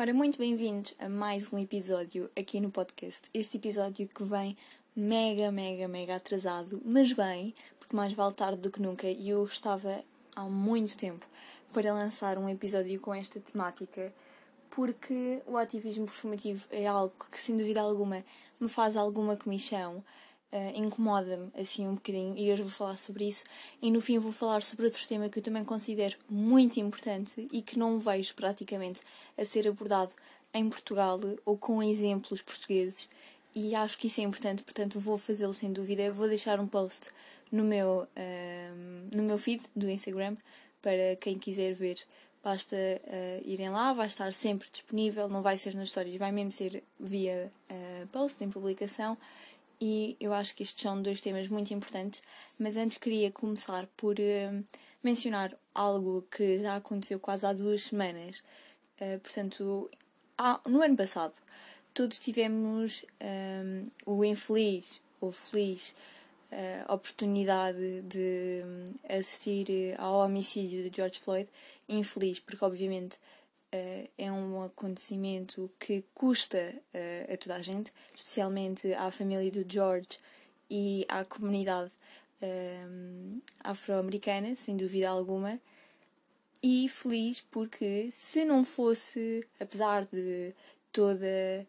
Ora, muito bem-vindos a mais um episódio aqui no podcast. Este episódio que vem mega, mega, mega atrasado, mas vem, porque mais vale tarde do que nunca, e eu estava há muito tempo para lançar um episódio com esta temática, porque o ativismo performativo é algo que, sem dúvida alguma, me faz alguma comissão uh, incomoda-me assim um bocadinho e hoje vou falar sobre isso. E no fim vou falar sobre outro tema que eu também considero muito importante e que não vejo praticamente a ser abordado em Portugal ou com exemplos portugueses. E acho que isso é importante, portanto vou fazê-lo sem dúvida. Vou deixar um post no meu, uh, no meu feed do Instagram para quem quiser ver. Basta uh, irem lá, vai estar sempre disponível, não vai ser nas stories, vai mesmo ser via uh, post em publicação e eu acho que estes são dois temas muito importantes, mas antes queria começar por uh, mencionar algo que já aconteceu quase há duas semanas. Uh, portanto, há, no ano passado, todos tivemos um, eh, o infeliz ou feliz uh, oportunidade de assistir ao homicídio de George Floyd. Infeliz, porque obviamente uh, é um acontecimento que custa uh, a toda a gente, especialmente à família do George e à comunidade uh, afro-americana, sem dúvida alguma. E feliz porque, se não fosse, apesar de toda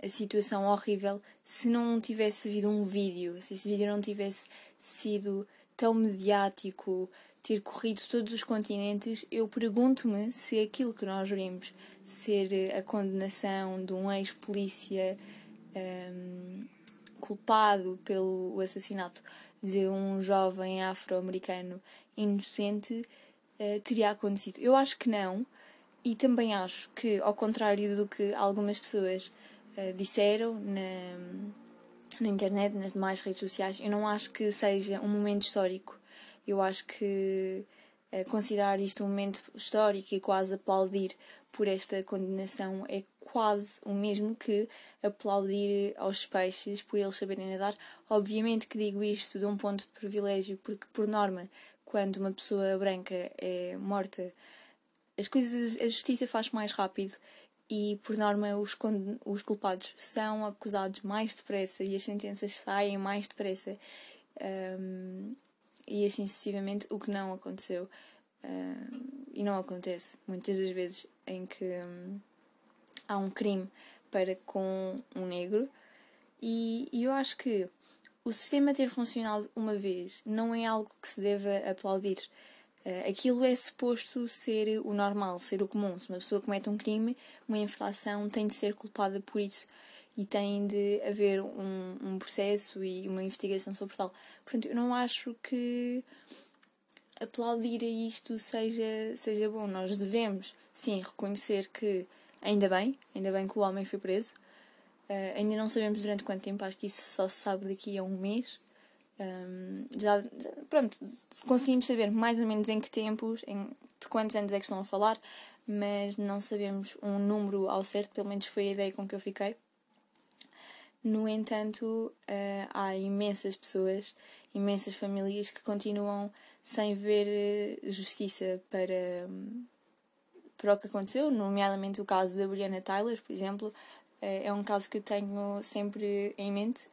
a situação horrível, se não tivesse havido um vídeo, se esse vídeo não tivesse sido tão mediático, ter corrido todos os continentes, eu pergunto-me se aquilo que nós vimos ser a condenação de um ex-polícia um, culpado pelo assassinato de um jovem afro-americano inocente uh, teria acontecido. Eu acho que não, e também acho que, ao contrário do que algumas pessoas uh, disseram na, na internet, nas demais redes sociais, eu não acho que seja um momento histórico eu acho que uh, considerar isto um momento histórico e quase aplaudir por esta condenação é quase o mesmo que aplaudir aos peixes por eles saberem nadar. Obviamente que digo isto de um ponto de privilégio, porque, por norma, quando uma pessoa branca é morta, as coisas, a justiça faz mais rápido e, por norma, os, os culpados são acusados mais depressa e as sentenças saem mais depressa. Um, e assim sucessivamente, o que não aconteceu. Uh, e não acontece muitas das vezes em que um, há um crime para com um negro, e, e eu acho que o sistema ter funcionado uma vez não é algo que se deva aplaudir. Uh, aquilo é suposto ser o normal, ser o comum. Se uma pessoa comete um crime, uma infração tem de ser culpada por isso e tem de haver um, um processo e uma investigação sobre tal. Portanto, eu não acho que aplaudir a isto seja, seja bom. Nós devemos, sim, reconhecer que ainda bem, ainda bem que o homem foi preso. Uh, ainda não sabemos durante quanto tempo, acho que isso só se sabe daqui a um mês. Um, já, já, pronto, conseguimos saber mais ou menos em que tempos, em, de quantos anos é que estão a falar, mas não sabemos um número ao certo, pelo menos foi a ideia com que eu fiquei. No entanto, uh, há imensas pessoas, imensas famílias que continuam sem ver eh, justiça para, para o que aconteceu, nomeadamente o caso da Brianna Tyler, por exemplo, uh, é um caso que eu tenho sempre em mente,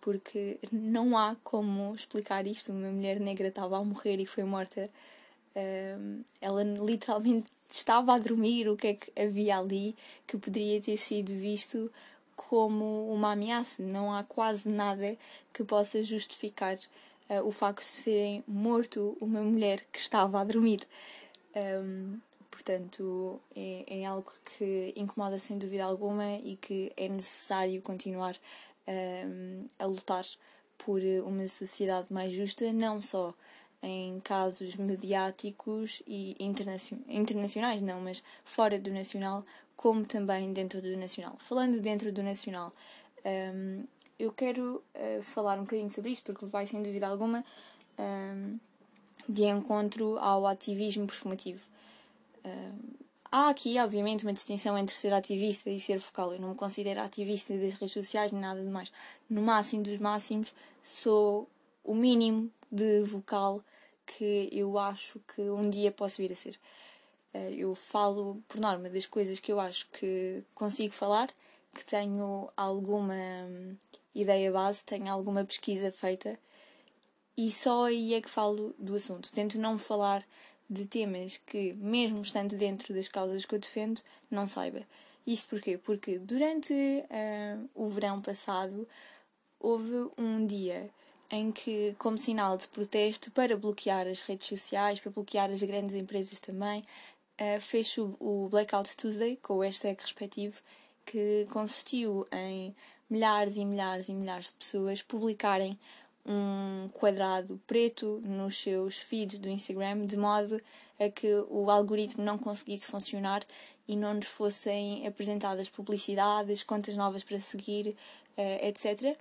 porque não há como explicar isto. Uma mulher negra estava a morrer e foi morta. Uh, ela literalmente estava a dormir. O que é que havia ali que poderia ter sido visto como uma ameaça. Não há quase nada que possa justificar uh, o facto de terem morto uma mulher que estava a dormir. Um, portanto, é, é, algo que incomoda sem dúvida alguma e que é necessário continuar um, a lutar por uma sociedade mais justa, não só em casos mediáticos e internacionais, não, mas fora do nacional, como também dentro do Nacional. Falando dentro do Nacional, um, eu quero uh, falar um bocadinho sobre isto, porque vai sem dúvida alguma um, de encontro ao ativismo performativo. Um, há aqui, obviamente, uma distinção entre ser ativista e ser focal. Eu não me considero ativista das redes sociais nem nada de mais. No máximo dos máximos, sou o mínimo de vocal que eu acho que um dia posso vir a ser. Uh, eu falo, por norma, das coisas que eu acho que consigo falar, que tenho alguma hum, ideia base, tenho alguma pesquisa feita e só aí é que falo do assunto. Tento não falar de temas que, mesmo estando dentro das causas que eu defendo, não saiba. Isto porquê? Porque durante uh, o verão passado houve um dia em que, como sinal de protesto para bloquear as redes sociais, para bloquear as grandes empresas também, uh, fez o Blackout Tuesday, com o hashtag respectivo, que consistiu em milhares e milhares e milhares de pessoas publicarem um quadrado preto nos seus feeds do Instagram, de modo a que o algoritmo não conseguisse funcionar e não nos fossem apresentadas publicidades, contas novas para seguir, eh, etc.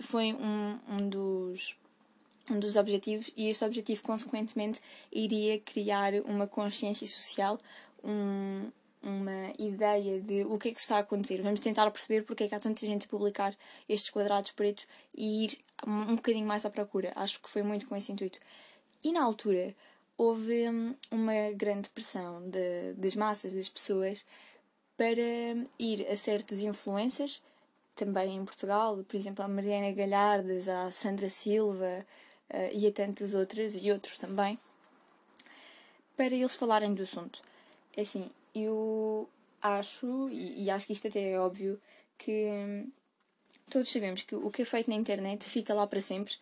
Foi um, um dos um dos objetivos e este objetivo consequentemente iria criar uma consciência social, um, uma ideia de o que é que está a acontecer. Vamos tentar perceber porque é que há tanta gente a publicar estes quadrados pretos e ir um bocadinho mais à procura. Acho que foi muito com esse intuito. E na altura houve hum, uma grande pressão de, das massas, das pessoas, para ir a certos influencers, também em Portugal, por exemplo, a Mariana Galhardes, a Sandra Silva, uh, e a tantas outras, e outros também, para eles falarem do assunto. É assim, eu acho, e, e acho que isto até é óbvio, que hum, todos sabemos que o que é feito na internet fica lá para sempre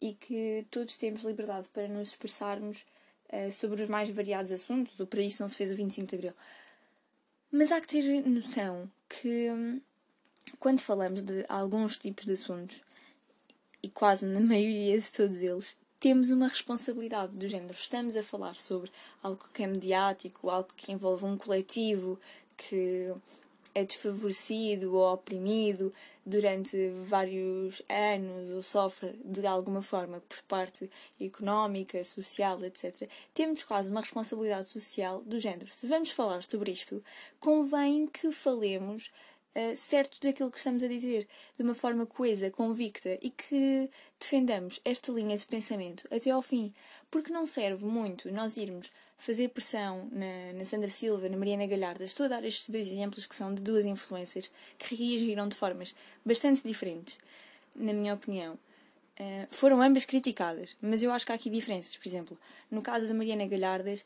e que todos temos liberdade para nos expressarmos uh, sobre os mais variados assuntos, ou para isso não se fez o 25 de Abril. Mas há que ter noção que hum, quando falamos de alguns tipos de assuntos, e quase na maioria de todos eles, temos uma responsabilidade do género. Estamos a falar sobre algo que é mediático, algo que envolve um coletivo que é desfavorecido ou oprimido durante vários anos ou sofre de alguma forma por parte económica, social, etc. Temos quase uma responsabilidade social do género. Se vamos falar sobre isto, convém que falemos uh, certo daquilo que estamos a dizer, de uma forma coesa, convicta e que defendamos esta linha de pensamento até ao fim, porque não serve muito nós irmos fazer pressão na, na Sandra Silva, na Mariana Galhardas. Estou a dar estes dois exemplos que são de duas influências que reagiram de formas bastante diferentes, na minha opinião. Uh, foram ambas criticadas, mas eu acho que há aqui diferenças. Por exemplo, no caso da Mariana Galhardas,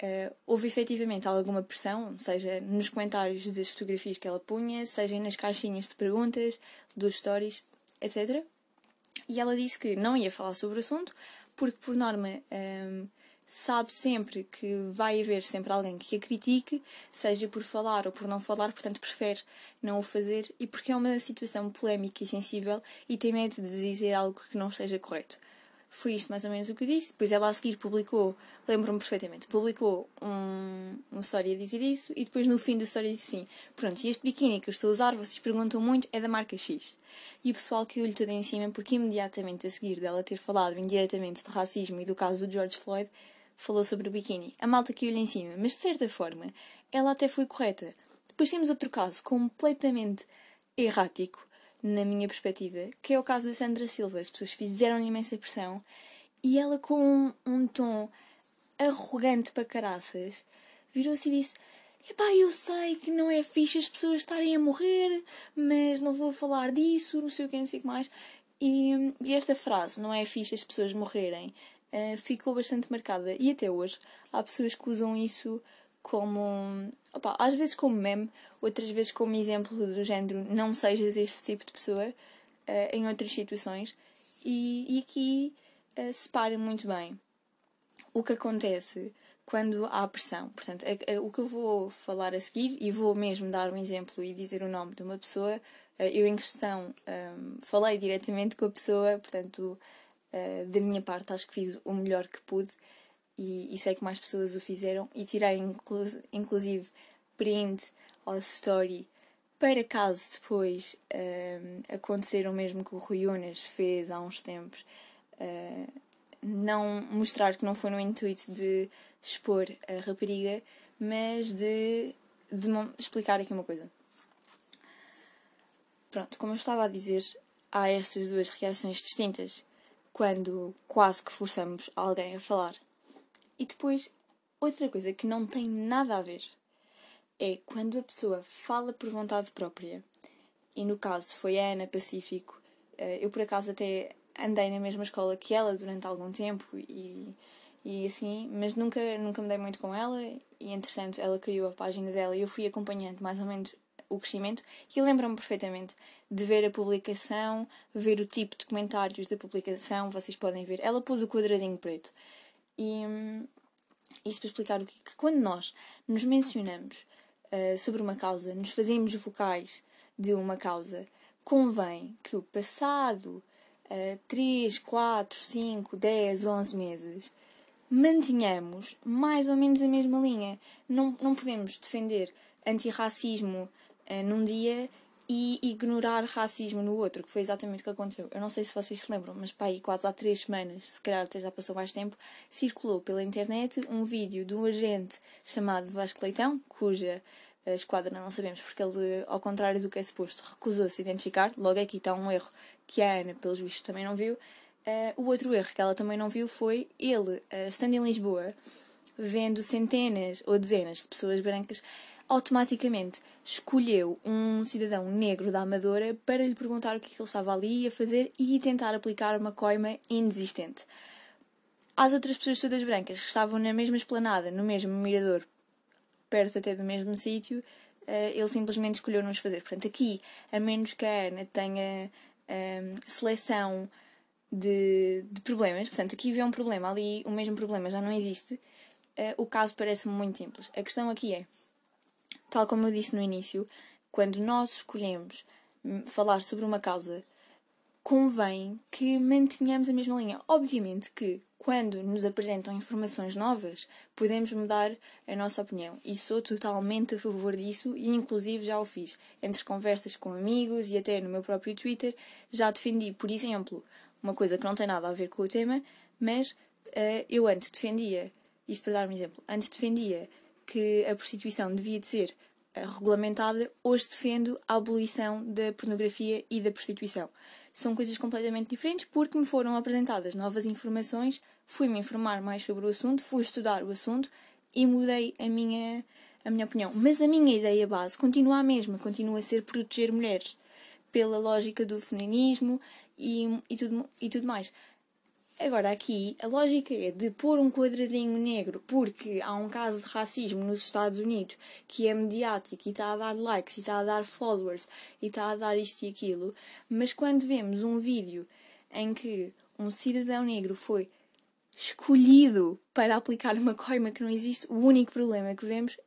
Uh, houve efetivamente alguma pressão, seja nos comentários das fotografias que ela punha, seja nas caixinhas de perguntas, dos stories, etc. E ela disse que não ia falar sobre o assunto, porque por norma um, ehm, sabe sempre que vai haver sempre alguém que a critique, seja por falar ou por não falar, portanto prefere não o fazer, e porque é uma situação polémica e sensível e tem medo de dizer algo que não esteja correto. Foi isto mais ou menos o que eu disse. Depois ela a seguir publicou, lembro-me perfeitamente, publicou um, um story a dizer isso e depois no fim do story disse assim: Pronto, este biquíni que eu estou a usar, vocês perguntam muito, é da marca X. E o pessoal caiu-lhe tudo em cima porque imediatamente a seguir dela ter falado indiretamente de racismo e do caso do George Floyd, falou sobre o biquíni. A malta caiu-lhe em cima, mas de certa forma ela até foi correta. Depois temos outro caso completamente errático na minha perspectiva, que é o caso da Sandra Silva. As pessoas fizeram-lhe imensa pressão e ela, com um, um tom arrogante para caraças, virou-se e disse: Epá, eu sei que não é fixe as pessoas estarem a morrer, mas não vou falar disso, não sei o que, não sei o que mais. E, e esta frase, não é fixe as pessoas morrerem, uh, ficou bastante marcada. E até hoje há pessoas que usam isso como. Opa, às vezes como meme, outras vezes como exemplo do género não sejas esse tipo de pessoa uh, em outras situações. E, e aqui uh, separa muito bem o que acontece quando há pressão. Portanto, a, a, o que eu vou falar a seguir, e vou mesmo dar um exemplo e dizer o nome de uma pessoa, uh, eu em questão um, falei diretamente com a pessoa, portanto, uh, da minha parte acho que fiz o melhor que pude e, e sei que mais pessoas o fizeram e tirei inclu inclusive print ao story para caso depois uh, acontecer o mesmo que o Rui Unas fez há uns tempos, uh, não mostrar que não foi no intuito de expor a rapariga, mas de, de explicar aqui uma coisa. Pronto, como eu estava a dizer, há estas duas reações distintas quando quase que forçamos alguém a falar. E depois Outra coisa que não tem nada a ver é quando a pessoa fala por vontade própria. E no caso foi a Ana Pacífico. Eh, eu por acaso até andei na mesma escola que ela durante algum tempo e, e assim, mas nunca, nunca me dei muito com ela e entretanto ela criou a página dela e eu fui acompanhando mais ou menos o crescimento e lembro-me perfeitamente de ver a publicação, ver o tipo de comentários da publicação, vocês podem ver. Ela pôs o quadradinho preto. E hum, isto para explicar o que, que quando nós nos mencionamos uh, sobre uma causa, nos fazemos vocais de uma causa, convém que o passado uh, 3, 4, 5, 10, 11 meses mantenhamos mais ou menos a mesma linha. Não, não podemos defender antirracismo uh, num dia e ignorar racismo no outro, que foi exatamente o que aconteceu. Eu não sei se vocês se lembram, mas pá, aí quase há três semanas, se calhar até já passou mais tempo, circulou pela internet um vídeo de um agente chamado Vasco Leitão, cuja a esquadra não sabemos, porque ele, ao contrário do que é suposto, recusou-se identificar. Logo aqui está um erro que a Ana, pelos vistos, também não viu. Uh, o outro erro que ela também não viu foi ele, uh, estando em Lisboa, vendo centenas ou dezenas de pessoas brancas, automaticamente escolheu um cidadão negro da Amadora para lhe perguntar o que, é que ele estava ali a fazer e tentar aplicar uma coima inexistente. Às outras pessoas todas brancas que estavam na mesma esplanada, no mesmo mirador, perto até do mesmo sítio, uh, ele simplesmente escolheu nos fazer. Portanto, aqui, a menos que a Ana tenha um, seleção de, de, problemas, portanto, aqui vê um problema, ali o mesmo problema já não existe, uh, o caso parece-me muito simples. A questão aqui é, tal como eu disse no início, quando nós escolhemos hum, falar sobre uma causa, convém que mantenhamos a mesma linha. Obviamente que quando nos apresentam informações novas, podemos mudar a nossa opinião. E sou totalmente a favor disso e, inclusive, já o fiz. Entre conversas com amigos e até no meu próprio Twitter, já defendi, por exemplo, uma coisa que não tem nada a ver com o tema, mas uh, eu antes defendia, isto para dar um exemplo, antes defendia que a prostituição devia de ser uh, regulamentada, hoje defendo a abolição da pornografia e da prostituição. São coisas completamente diferentes porque me foram apresentadas novas informações fui-me informar mais sobre o assunto, fui estudar o assunto e mudei a minha, a minha opinião. Mas a minha ideia base continua a mesma, continua a ser proteger mulheres pela lógica do feminismo e, e, tudo, e tudo mais. Agora, aqui, a lógica é de pôr um quadradinho negro porque há um caso de racismo nos Estados Unidos que é mediático e está a dar likes e está a dar followers e está a dar isto e aquilo, mas quando vemos um vídeo em que um cidadão negro foi escolhido para aplicar uma coima que não existe, o único problema que vemos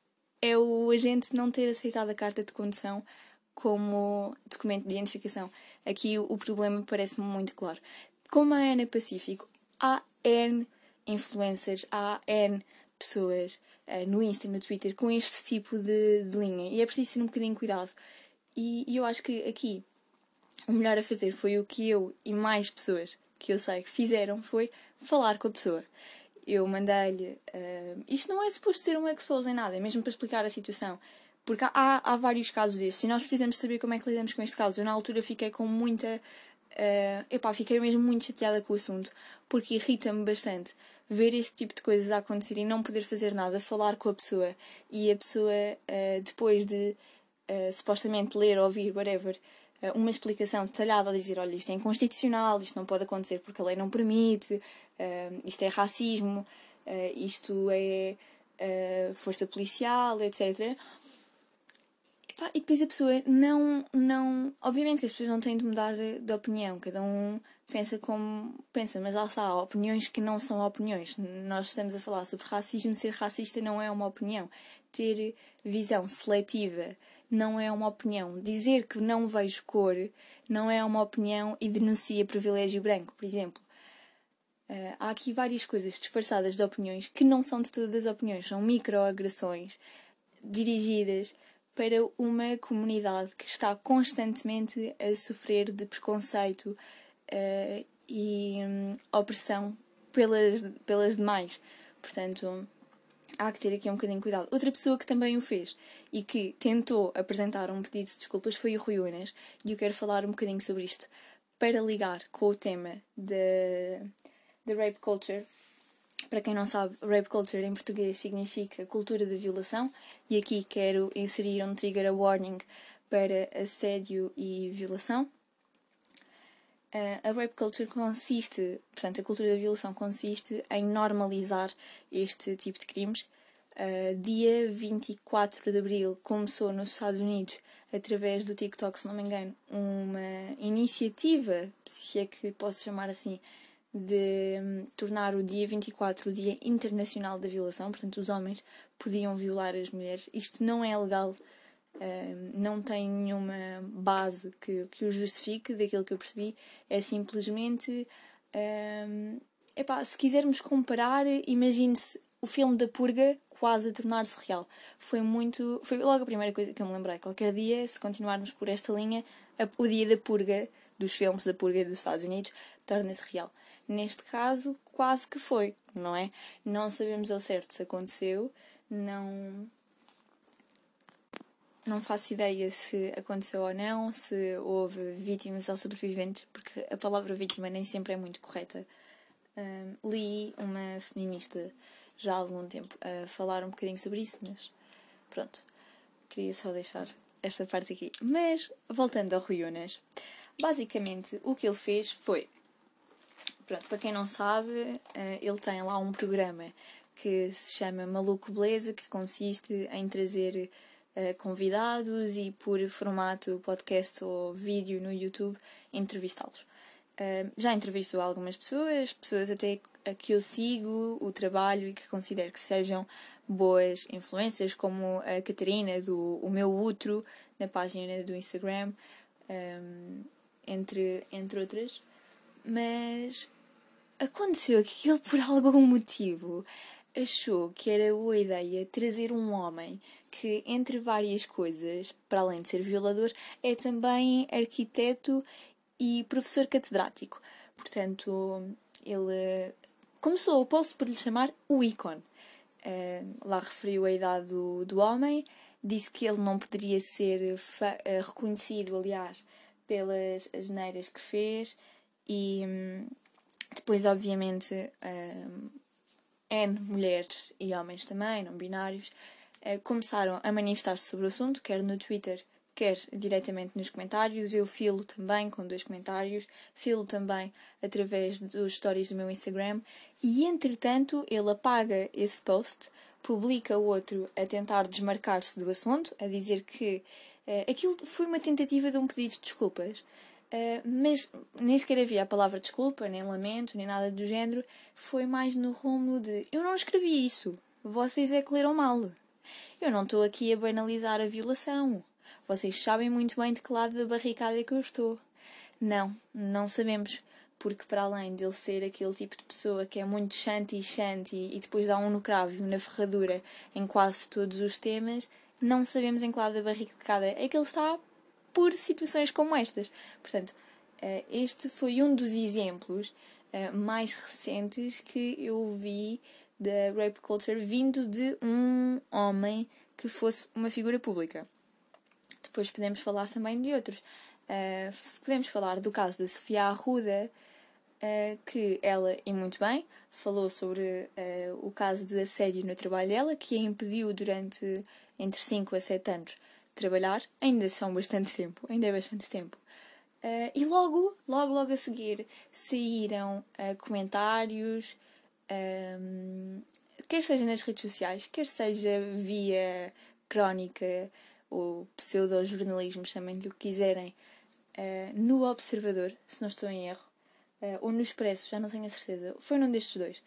é o agente não ter aceitado a carta de condução como documento de identificação. Aqui o, problema parece-me muito claro. Como a Ana Pacífico, há N influencers, há N pessoas uh, no Insta, no Twitter, com este tipo de, de, linha. E é preciso ter um bocadinho de cuidado. E, e eu acho que aqui o melhor a fazer foi o que eu e mais pessoas que eu sei que fizeram foi falar com a pessoa. Eu mandei-lhe. Uh, isto não é suposto ser um expose em nada, é mesmo para explicar a situação. Porque há, há vários casos desses e nós precisamos saber como é que lidamos com este caso. Eu, na altura, fiquei com muita. Uh, epá, fiquei mesmo muito chateada com o assunto porque irrita-me bastante ver este tipo de coisas a acontecer e não poder fazer nada, falar com a pessoa e a pessoa, uh, depois de uh, supostamente ler, ouvir, whatever, uh, uma explicação detalhada a dizer: olha, isto é inconstitucional, isto não pode acontecer porque a lei não permite, isto é racismo, isto é força policial, etc. E, depois a pessoa não, não. Obviamente que as pessoas não têm de mudar de opinião, cada um pensa como pensa, mas lá está, há opiniões que não são opiniões. Nós estamos a falar sobre racismo, ser racista não é uma opinião. Ter visão seletiva não é uma opinião. Dizer que não vejo cor não é uma opinião e denuncia privilégio branco, por exemplo. Uh, há aqui várias coisas disfarçadas de opiniões que não são de todas as opiniões, são microagressões dirigidas para uma comunidade que está constantemente a sofrer de preconceito uh, e um, opressão pelas, pelas demais. Portanto, há que ter aqui um bocadinho de cuidado. Outra pessoa que também o fez e que tentou apresentar um pedido de desculpas foi o Rui Unas, e eu quero falar um bocadinho sobre isto para ligar com o tema da rape culture, Para quem não sabe, rape culture em português significa cultura da violação, e aqui quero inserir um trigger warning para assédio e violação. Uh, a rape culture consiste, portanto, a cultura da violação consiste em normalizar este tipo de crimes. Uh, dia 24 de abril começou nos Estados Unidos, através do TikTok, se não me engano, uma iniciativa, se é que posso chamar assim, de um, tornar o dia 24 o Dia Internacional da Violação, portanto, os homens podiam violar as mulheres. Isto não é legal, um, não tem nenhuma base que, que o justifique, daquilo que eu percebi, é simplesmente. Um, epá, se quisermos comparar, imagine-se o filme da Purga quase a tornar-se real. Foi muito. Foi logo a primeira coisa que eu me lembrei. Qualquer dia, se continuarmos por esta linha, o dia da purga, dos filmes da purga dos Estados Unidos, torna-se real. Neste caso, quase que foi, não é? Não sabemos ao certo se aconteceu, não. Não faço ideia se aconteceu ou não, se houve vítimas ou sobreviventes, porque a palavra vítima nem sempre é muito correta. Um, li uma feminista já há algum tempo a falar um bocadinho sobre isso, mas pronto, queria só deixar esta parte aqui. Mas, voltando ao Rui Unas, basicamente o que ele fez foi Pronto, para quem não sabe, eh, ele tem lá um programa que se chama Maluco Beleza, que consiste em trazer eh, convidados e, por formato podcast ou vídeo no YouTube, entrevistá-los. Eh, já entrevistou algumas pessoas, pessoas até a que eu sigo o trabalho e que considero que sejam boas influências, como a Catarina do O Meu Outro, na página do Instagram, entre, entre outras. Mas aconteceu que ele, por algum motivo, achou que era boa ideia trazer um homem que, entre várias coisas, para além de ser violador, é também arquiteto e professor catedrático. Portanto, ele começou, posso por lhe chamar, o ícone. Uh, lá referiu a idade do, do homem, disse que ele não poderia ser uh, reconhecido, aliás, pelas asneiras que fez e. Um, depois, obviamente, um, N mulheres e homens também, não binários, uh, começaram a manifestar-se sobre o assunto, quer no Twitter, quer diretamente nos comentários. Eu filo também com dois comentários, filo também através dos stories do meu Instagram. E entretanto, ele apaga esse post, publica outro a tentar desmarcar-se do assunto, a dizer que uh, aquilo foi uma tentativa de um pedido de desculpas. Uh, mas nem sequer havia a palavra desculpa, nem lamento, nem nada do género. Foi mais no rumo de eu não escrevi isso, vocês é que leram mal. Eu não estou aqui a banalizar a violação. Vocês sabem muito bem de que lado da barricada é que eu estou. Não, não sabemos. Porque para além dele ser aquele tipo de pessoa que é muito shanty e shanty e depois dá um no cravo e um na ferradura em quase todos os temas, não sabemos em que lado da barricada é que ele está por situações como estas. Portanto, eh, este foi um dos exemplos eh, mais recentes que eu vi da rape culture vindo de um homem que fosse uma figura pública. Depois podemos falar também de outros. Uh, podemos falar do caso da Sofia Arruda, que ela, e muito bem, falou sobre o caso de assédio no trabalho dela, que a impediu durante entre 5 a 7 anos trabalhar, ainda são bastante tempo, ainda é bastante tempo. Uh, e logo, logo, logo a seguir saíram uh, comentários, um, quer seja nas redes sociais, quer seja via crónica ou pseudo-jornalismo, chamem-lhe o que quiserem, uh, no Observador, se não estou em erro, ou no Expresso, já não tenho a certeza, foi num destes dois.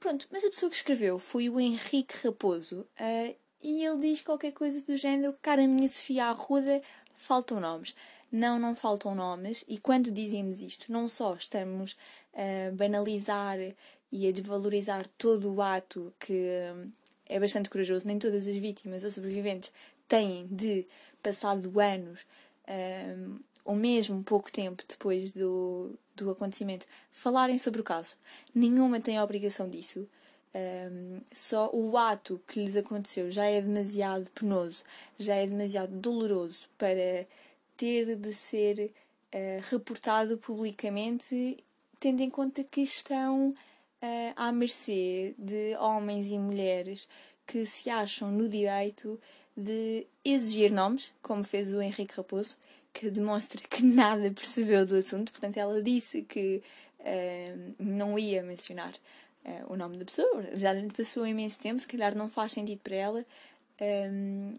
Pronto, mas a pessoa que escreveu foi o Henrique Raposo e ele diz qualquer coisa do género: Cara, minha Sofia Arruda, faltam nomes. Não, não faltam nomes, e quando dizemos isto, não só estamos a banalizar e a desvalorizar todo o ato que hum, é bastante corajoso, nem todas as vítimas ou sobreviventes têm de, passado anos, um, ou mesmo pouco tempo depois do, do acontecimento, falarem sobre o caso. Nenhuma tem a obrigação disso. Um, só o ato que lhes aconteceu já é demasiado penoso, já é demasiado doloroso para ter de ser uh, reportado publicamente, tendo em conta que estão uh, à mercê de homens e mulheres que se acham no direito de exigir nomes, como fez o Henrique Raposo, que demonstra que nada percebeu do assunto. Portanto, ela disse que uh, não ia mencionar uh, o nome da pessoa, já lhe passou imenso tempo, se calhar não faz sentido para ela. Um,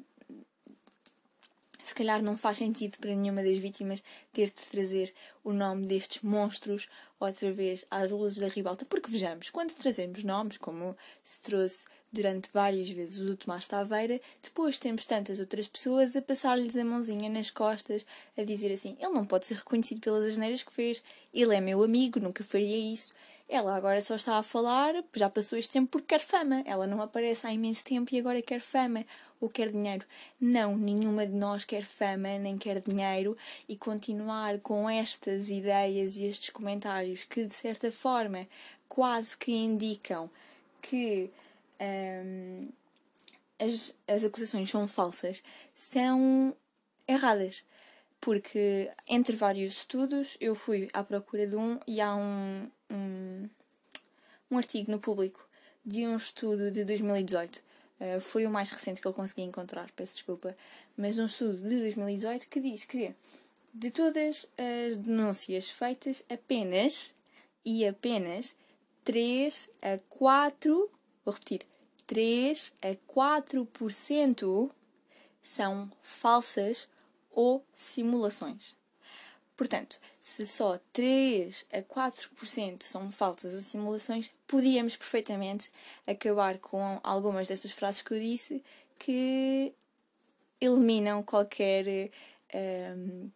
se calhar não faz sentido para nenhuma das vítimas ter de trazer o nome destes monstros outra vez às luzes da ribalta, porque vejamos, quando trazemos nomes, como se trouxe durante várias vezes o Tomás Taveira, depois temos tantas outras pessoas a passar-lhes a mãozinha nas costas, a dizer assim: ele não pode ser reconhecido pelas asneiras que fez, ele é meu amigo, nunca faria isso. Ela agora só está a falar, já passou este tempo porque quer fama. Ela não aparece há imenso tempo e agora quer fama ou quer dinheiro. Não, nenhuma de nós quer fama nem quer dinheiro e continuar com estas ideias e estes comentários que, de certa forma, quase que indicam que hum, as, as acusações são falsas, são erradas porque entre vários estudos eu fui à procura de um e há um, um, um artigo no público de um estudo de 2018. Uh, eh, foi o mais recente que eu consegui encontrar, peço desculpa, mas um estudo de 2018 que diz que de todas as denúncias feitas, apenas e apenas 3 a 4, vou repetir, 3 a 4% são falsas ou simulações. Portanto, se só 3 a 4% são falsas ou simulações, podíamos perfeitamente acabar com algumas destas frases que eu disse que eliminam qualquer um,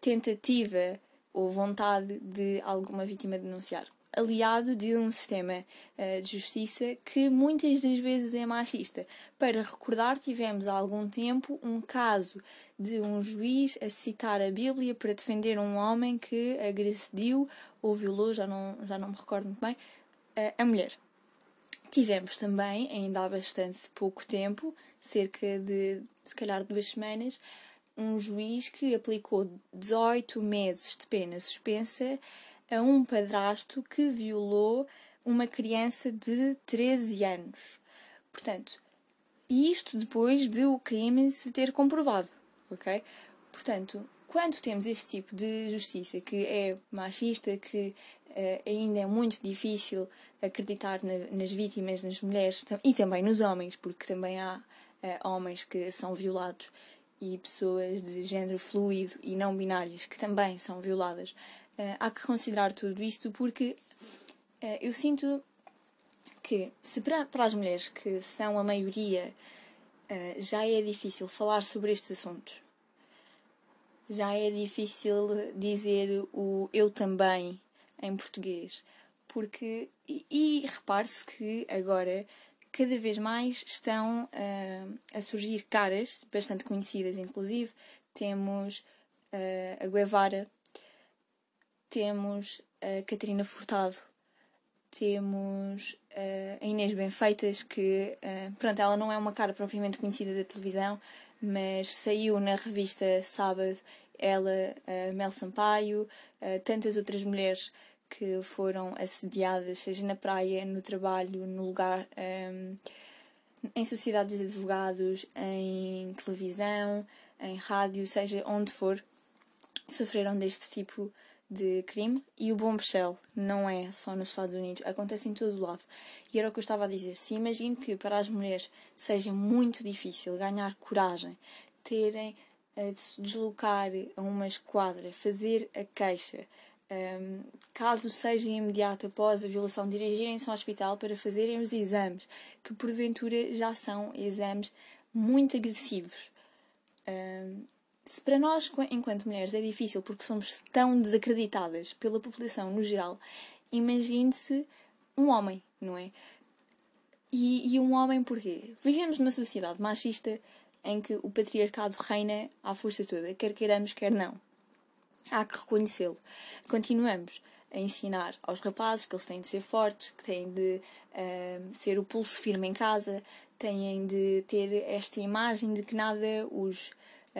tentativa ou vontade de alguma vítima denunciar aliado de um sistema uh, de justiça que muitas das vezes é machista. Para recordar, tivemos há algum tempo um caso de um juiz a citar a Bíblia para defender um homem que agrediu ou violou, já não, já não me recordo muito bem, uh, a mulher. Tivemos também, ainda há bastante pouco tempo, cerca de se calhar duas semanas, um juiz que aplicou 18 meses de pena suspensa a um padrasto que violou uma criança de 13 anos. Portanto, isto depois de o crime se ter comprovado, ok? Portanto, quando temos este tipo de justiça que é machista, que uh, ainda é muito difícil acreditar na, nas vítimas, nas mulheres e também nos homens, porque também há uh, homens que são violados e pessoas de género fluido e não binárias que também são violadas uh, há que considerar tudo isto porque uh, eu sinto que se para, para as mulheres que são a maioria uh, já é difícil falar sobre estes assuntos, já é difícil dizer o eu também em português, porque e, e repare-se que agora cada vez mais estão uh, a surgir caras bastante conhecidas, inclusive. Temos uh, a Guevara, temos a Catarina Furtado, temos a Inês Benfeitas, que, pronto, ela não é uma cara propriamente conhecida da televisão, mas saiu na revista Sábado, ela, Mel Sampaio, tantas outras mulheres que foram assediadas, seja na praia, no trabalho, no lugar, um, em sociedades de advogados, em televisão, em rádio, seja onde for, sofreram deste tipo de crime e o bombshell não é só nos Estados Unidos, acontece em todo o lado. E era o que eu estava a dizer. Se imagino que para as mulheres seja muito difícil ganhar coragem, terem de se deslocar a uma esquadra, fazer a queixa, um, caso seja imediato após a violação, dirigirem-se ao hospital para fazerem os exames, que porventura já são exames muito agressivos. Um, se para nós, enquanto mulheres, é difícil porque somos tão desacreditadas pela população no geral, imagine-se um homem, não é? E, e um homem porquê? Vivemos numa sociedade machista em que o patriarcado reina à força toda, quer queiramos, quer não. Há que reconhecê-lo. Continuamos a ensinar aos rapazes que eles têm de ser fortes, que têm de uh, ser o pulso firme em casa, têm de ter esta imagem de que nada os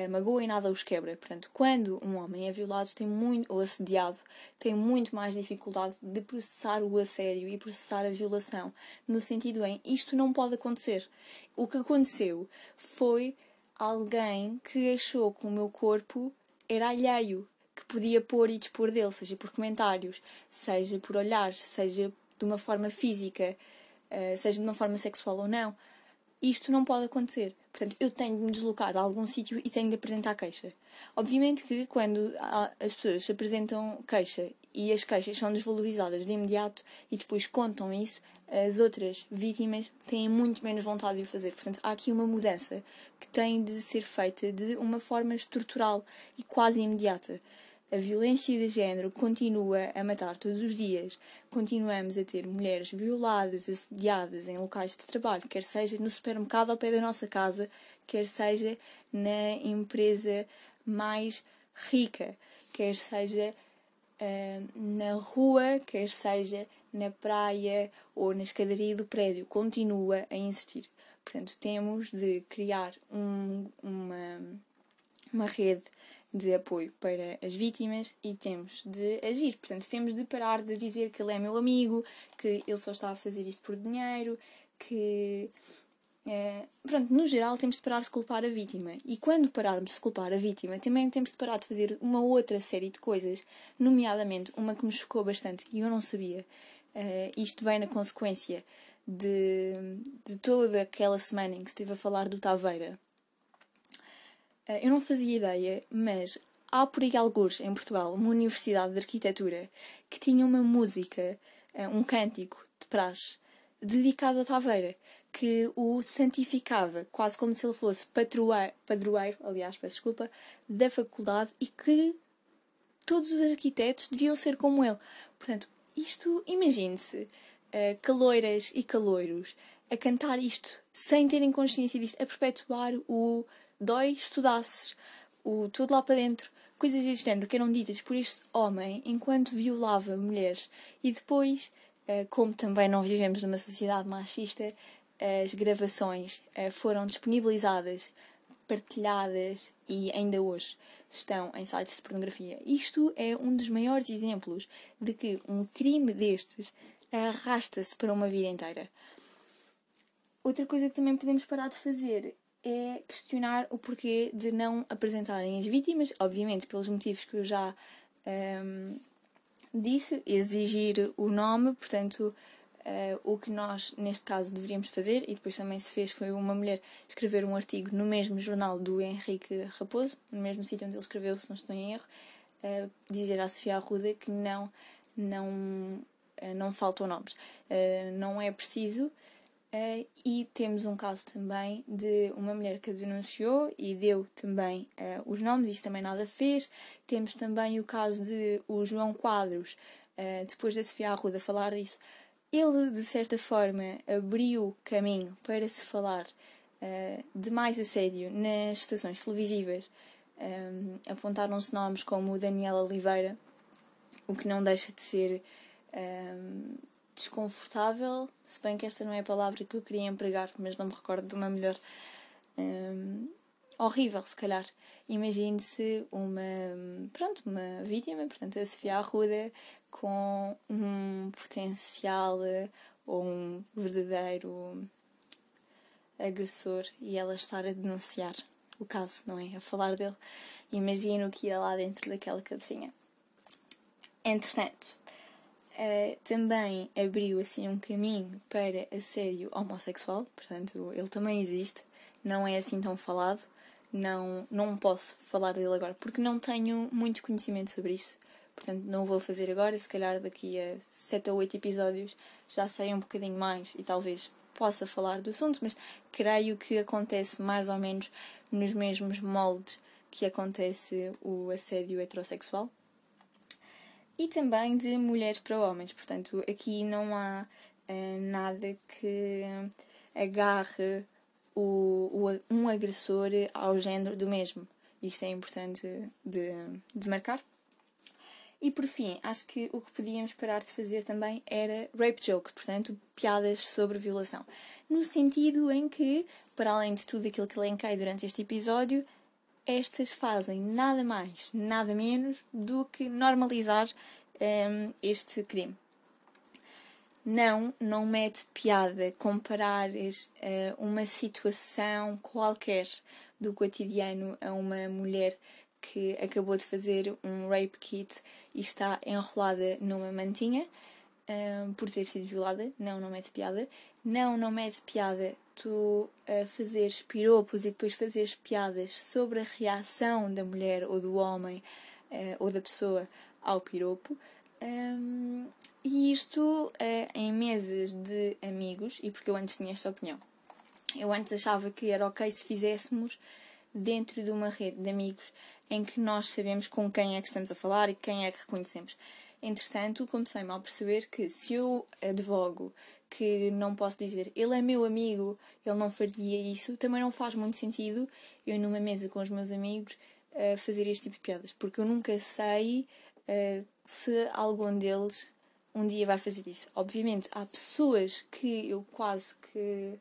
magoa e nada os quebra. Portanto, quando um homem é violado tem muito, ou assediado, tem muito mais dificuldade de processar o assédio e processar a violação, no sentido em isto não pode acontecer. O que aconteceu foi alguém que achou que o meu corpo era alheio, que podia pôr e dispor dele, seja por comentários, seja por olhares, seja de uma forma física, uh, seja de uma forma sexual ou não. Isto não pode acontecer. Portanto, eu tenho de me deslocar a algum sítio e tenho de apresentar queixa. Obviamente que quando as pessoas apresentam queixa e as queixas são desvalorizadas de imediato e depois contam isso, as outras vítimas têm muito menos vontade de o fazer. Portanto, há aqui uma mudança que tem de ser feita de uma forma estrutural e quase imediata. A violência de género continua a matar todos os dias. Continuamos a ter mulheres violadas, assediadas em locais de trabalho, quer seja no supermercado ao pé da nossa casa, quer seja na empresa mais rica, quer seja uh, na rua, quer seja na praia ou na escadaria do prédio. Continua a insistir. Portanto, temos de criar um, uma, uma rede de apoio para as vítimas e temos de agir. Portanto, temos de parar de dizer que ele é meu amigo, que ele só está a fazer isto por dinheiro, que. É, pronto, no geral temos de parar de culpar a vítima. E quando pararmos de culpar a vítima, também temos de parar de fazer uma outra série de coisas, nomeadamente uma que me chocou bastante e eu não sabia. Uh, isto vem na consequência de, de toda aquela semana em que se esteve a falar do Taveira, eu não fazia ideia, mas há por aí alguns em Portugal uma universidade de arquitetura que tinha uma música, eh, um cântico de praxe dedicado a Taveira, que o santificava, quase como se ele fosse patroeiro, padroeiro, aliás, peço desculpa, da faculdade e que todos os arquitetos deviam ser como ele. Portanto, isto, imagine-se, uh, caloiras e caloiros a cantar isto, sem terem consciência disto, a perpetuar o dói estudasses, o tudo lá para dentro, coisas deste género que eram ditas por este homem enquanto violava mulheres e depois, eh, como também não vivemos numa sociedade machista, as gravações eh, foram disponibilizadas, partilhadas e ainda hoje estão em sites de pornografia. Isto é um dos maiores exemplos de que um crime destes arrasta-se para uma vida inteira. Outra coisa que também podemos parar de fazer é questionar o porquê de não apresentarem as vítimas, obviamente pelos motivos que eu já um, disse, exigir o nome, portanto, uh, o que nós neste caso deveríamos fazer, e depois também se fez, foi uma mulher escrever um artigo no mesmo jornal do Henrique Raposo, no mesmo sítio onde ele escreveu, se não estou em erro, uh, dizer à Sofia Arruda que não, não, uh, não faltam nomes. não é preciso Uh, e temos um caso também de uma mulher que denunciou e deu também uh, os nomes, isso também nada fez. Temos também o caso de o João Quadros, uh, depois da Sofia Arruda falar disso. Ele, de certa forma, abriu caminho para se falar de mais assédio nas estações televisivas. Um, Apontaram-se nomes como o Daniel Oliveira, o que não deixa de ser. Um, desconfortável, se bem que esta não é a palavra que eu queria empregar, mas não me recordo de uma melhor. Um, horrível, se calhar. Imagine-se uma, pronto, uma vítima, portanto, a Sofia Arruda, com um potencial ou um verdadeiro agressor e ela estar a denunciar o caso, não é? A falar dele. Imagino que ia lá dentro daquela cabecinha. Entretanto, uh, também abriu assim um caminho para assédio homossexual, portanto ele também existe, não é assim tão falado, não, não posso falar dele agora porque não tenho muito conhecimento sobre isso, portanto não vou fazer agora, se calhar daqui a 7 ou 8 episódios já sei um bocadinho mais e talvez possa falar do assunto, mas creio que acontece mais ou menos nos mesmos moldes que acontece o assédio heterossexual e também de mulheres para homens. Portanto, aqui não há uh, nada que agarre o, o, um agressor ao género do mesmo. Isto é importante de, de marcar. E por fim, acho que o que podíamos parar de fazer também era rape jokes, portanto, piadas sobre violação. No sentido em que, para além de tudo aquilo que elenquei durante este episódio, estas fazem nada mais, nada menos do que normalizar um, este crime. Não, não mete piada comparares uh, uma situação qualquer do cotidiano a uma mulher que acabou de fazer um rape kit e está enrolada numa mantinha um, por ter sido violada. Não, não mete piada. Não, não mete piada tu uh, fazeres piropos e depois fazeres piadas sobre a reação da mulher ou do homem uh, ou da pessoa ao piropo. Um, e isto uh, em meses de amigos, e porque eu antes tinha esta opinião. Eu antes achava que era ok se fizéssemos dentro de uma rede de amigos em que nós sabemos com quem é que estamos a falar e quem é que reconhecemos. Entretanto, comecei-me a perceber que se eu advogo que não posso dizer ele é meu amigo, ele não faria isso, também não faz muito sentido eu numa mesa com os meus amigos uh, fazer este tipo de piadas, porque eu nunca sei uh, se algum deles um dia vai fazer isso. Obviamente, há pessoas que eu quase que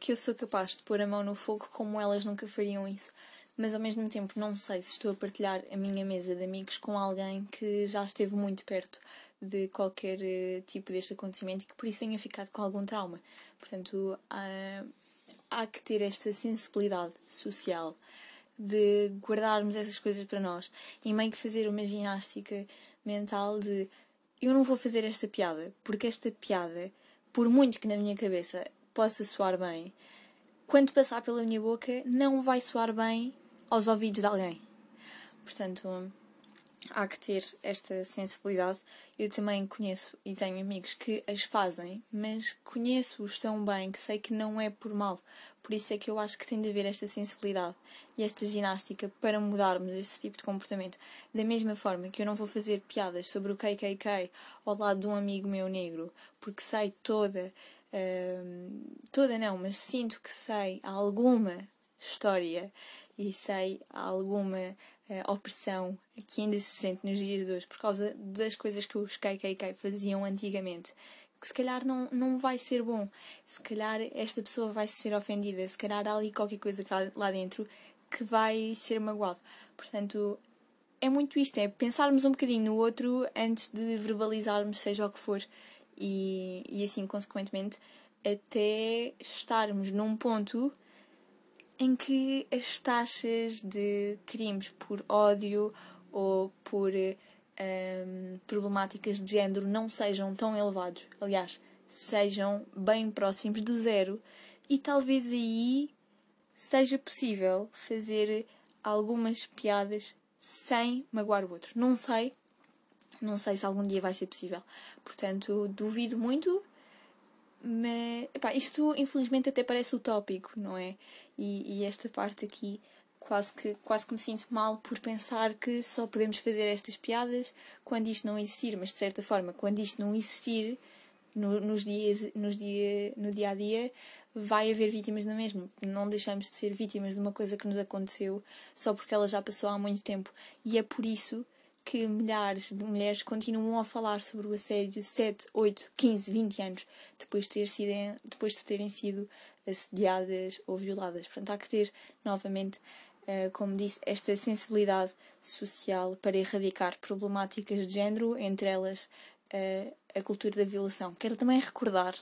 que eu sou capaz de pôr a mão no fogo como elas nunca fariam isso. Mas ao mesmo tempo não sei se estou a partilhar a minha mesa de amigos com alguém que já esteve muito perto de qualquer uh, tipo deste acontecimento e que por isso tenha ficado com algum trauma. Portanto, há, há que ter esta sensibilidade social de guardarmos essas coisas para nós e meio que fazer uma ginástica mental de eu não vou fazer esta piada, porque esta piada, por muito que na minha cabeça possa soar bem, quando passar pela minha boca, não vai soar bem aos ouvidos de alguém. Portanto, há que ter esta sensibilidade. Eu também conheço e tenho amigos que as fazem, mas conheço-os tão bem que sei que não é por mal. Por isso é que eu acho que tem de haver esta sensibilidade e esta ginástica para mudarmos este tipo de comportamento. Da mesma forma que eu não vou fazer piadas sobre o KKK ao lado de um amigo meu negro, porque sei toda, uh, toda não, mas sinto que sei alguma história e sei alguma uh, opressão que ainda se sente nos dias de hoje por causa das coisas que os KKK faziam antigamente. Que se calhar não, não vai ser bom, se calhar esta pessoa vai ser ofendida, se calhar há ali qualquer coisa lá dentro que vai ser magoado. Portanto, é muito isto, é pensarmos um bocadinho no outro antes de verbalizarmos seja o que for e, e assim, consequentemente, até estarmos num ponto em que as taxas de crimes por ódio ou por um, problemáticas de género não sejam tão elevados, aliás, sejam bem próximos do zero, e talvez aí seja possível fazer algumas piadas sem magoar o outro. Não sei, não sei se algum dia vai ser possível. Portanto, duvido muito, mas epá, isto infelizmente até parece utópico, não é? E, e esta parte aqui quase que, quase que me sinto mal por pensar que só podemos fazer estas piadas quando isto não existir, mas de certa forma, quando isto não existir no, nos dias, nos dia, no dia a dia, vai haver vítimas na mesma. Não deixamos de ser vítimas de uma coisa que nos aconteceu só porque ela já passou há muito tempo. E é por isso que milhares de mulheres continuam a falar sobre o assédio 7, 8, 15, 20 anos depois de, ter sido, depois de terem sido assediadas ou violadas. Portanto, há que ter novamente, uh, como disse, esta sensibilidade social para erradicar problemáticas de género, entre elas uh, a cultura da violação. Quero também recordar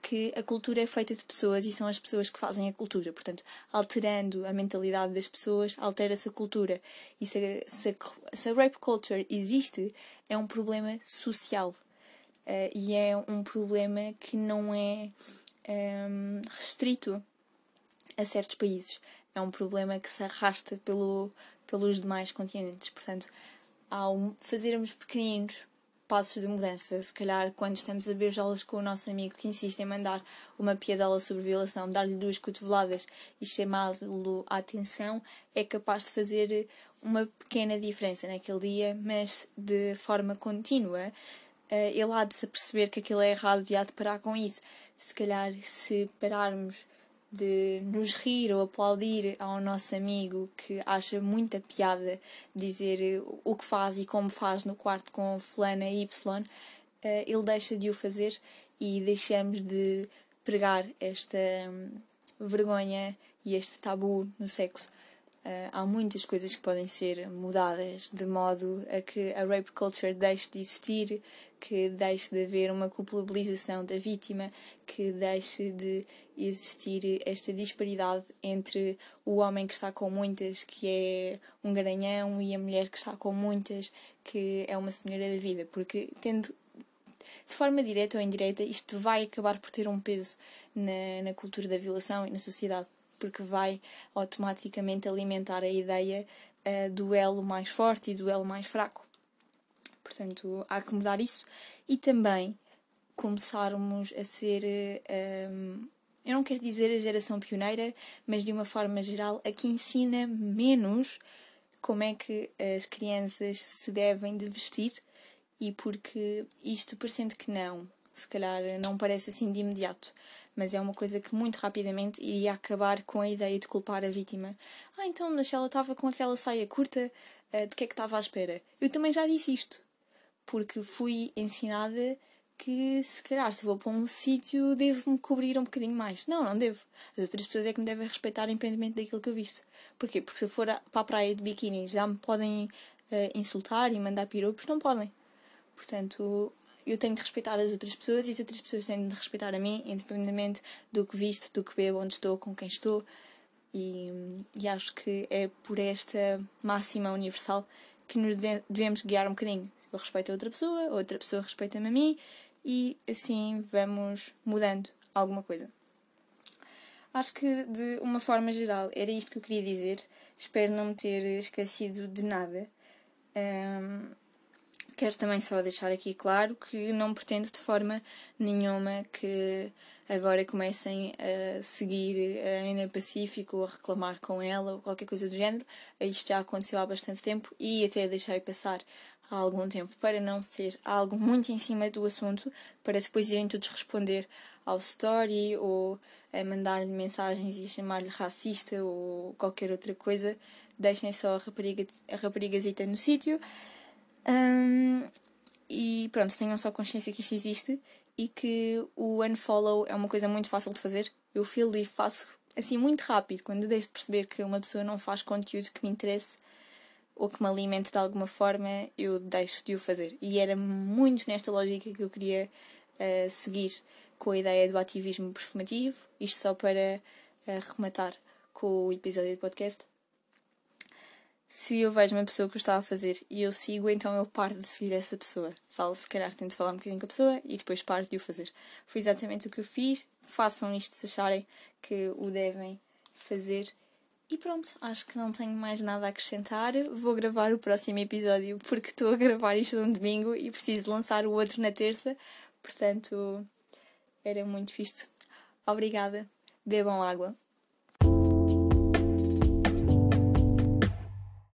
que a cultura é feita de pessoas e são as pessoas que fazem a cultura. Portanto, alterando a mentalidade das pessoas, altera-se a cultura. E se a, se, a, se a rape culture existe, é um problema social. Uh, e é um problema que não é um, restrito a certos países. É um problema que se arrasta pelo, pelos demais continentes. Portanto, ao fazermos pequeninos passos de mudança. Se calhar, quando estamos a beijá-los com o nosso amigo que insiste em mandar uma piadola sobre violação, dar-lhe duas cotoveladas e chamá-lo à atenção, é capaz de fazer uma pequena diferença naquele dia, mas de forma contínua. Eh, ele há de se perceber que aquilo é errado e há de parar com isso. Se calhar, se pararmos de nos rir ou aplaudir ao nosso amigo que acha muita piada dizer o que faz e como faz no quarto com fulana Y, eh, ele deixa de o fazer e deixamos de pregar esta hum, vergonha e este tabu no sexo. Uh, há muitas coisas que podem ser mudadas de modo a que a rape culture deixe de existir, que deixe de haver uma culpabilização da vítima, que deixe de existir esta disparidade entre o homem que está com muitas, que é um garanhão, e a mulher que está com muitas, que é uma senhora da vida. Porque, tendo de forma direta ou indireta, isto vai acabar por ter um peso na, na cultura da violação e na sociedade porque vai automaticamente alimentar a ideia uh, do elo mais forte e do elo mais fraco. Portanto, há que mudar isso e também começarmos a ser. Um, eh, eu não quero dizer a geração pioneira, mas de uma forma geral, a que ensina menos como é que as crianças se devem de vestir e porque isto, parecendo que não, se calhar não parece assim de imediato, mas é uma coisa que muito rapidamente iria acabar com a ideia de culpar a vítima. Ah, então, mas ela estava com aquela saia curta, eh, de que é que estava à espera? Eu também já disse isto, porque fui ensinada que se calhar se vou para um sítio devo-me cobrir um bocadinho mais. Não, não devo. As outras pessoas é que me devem respeitar independentemente daquilo que eu visto. Porquê? Porque se eu for para a praia de biquíni já me podem uh, insultar e mandar piropos? Não podem. Portanto, eu tenho de respeitar as outras pessoas e as outras pessoas têm de respeitar a mim, independentemente do que visto, do que bebo, onde estou, com quem estou. E, e acho que é por esta máxima universal que nos devemos guiar um bocadinho. Eu respeito a outra pessoa, a outra pessoa respeita-me a mim e assim vamos mudando alguma coisa. Acho que de uma forma geral era isto que eu queria dizer. Espero não me ter esquecido de nada. Um, Quero também só deixar aqui claro que não pretendo de forma nenhuma que agora comecem a seguir a Ana Pacífico ou a reclamar com ela ou qualquer coisa do género. Isto já aconteceu há bastante tempo e até deixei passar há algum tempo para não ser algo muito em cima do assunto, para depois irem todos responder ao story ou a mandar-lhe mensagens e chamar-lhe racista ou qualquer outra coisa. Deixem só a, rapariga, a raparigazita no sítio. Um, e pronto, tenham só consciência que isto existe e que o unfollow é uma coisa muito fácil de fazer. Eu filo e faço assim muito rápido. Quando deixo de perceber que uma pessoa não faz conteúdo que me interesse ou que me alimente de alguma forma, eu deixo de o fazer. E era muito nesta lógica que eu queria uh, seguir com a ideia do ativismo performativo. Isto só para uh, rematar com o episódio do podcast se eu vejo uma pessoa que eu estava a fazer e eu sigo, então eu paro de seguir essa pessoa. Falo, se calhar tento falar um bocadinho com a pessoa e depois paro de o fazer. Foi exatamente o que eu fiz. Façam isto se acharem que o devem fazer. E pronto, acho que não tenho mais nada a acrescentar. Vou gravar o próximo episódio porque estou a gravar isto num domingo e preciso lançar o outro na terça. Portanto, era muito visto. Obrigada. Bebam água.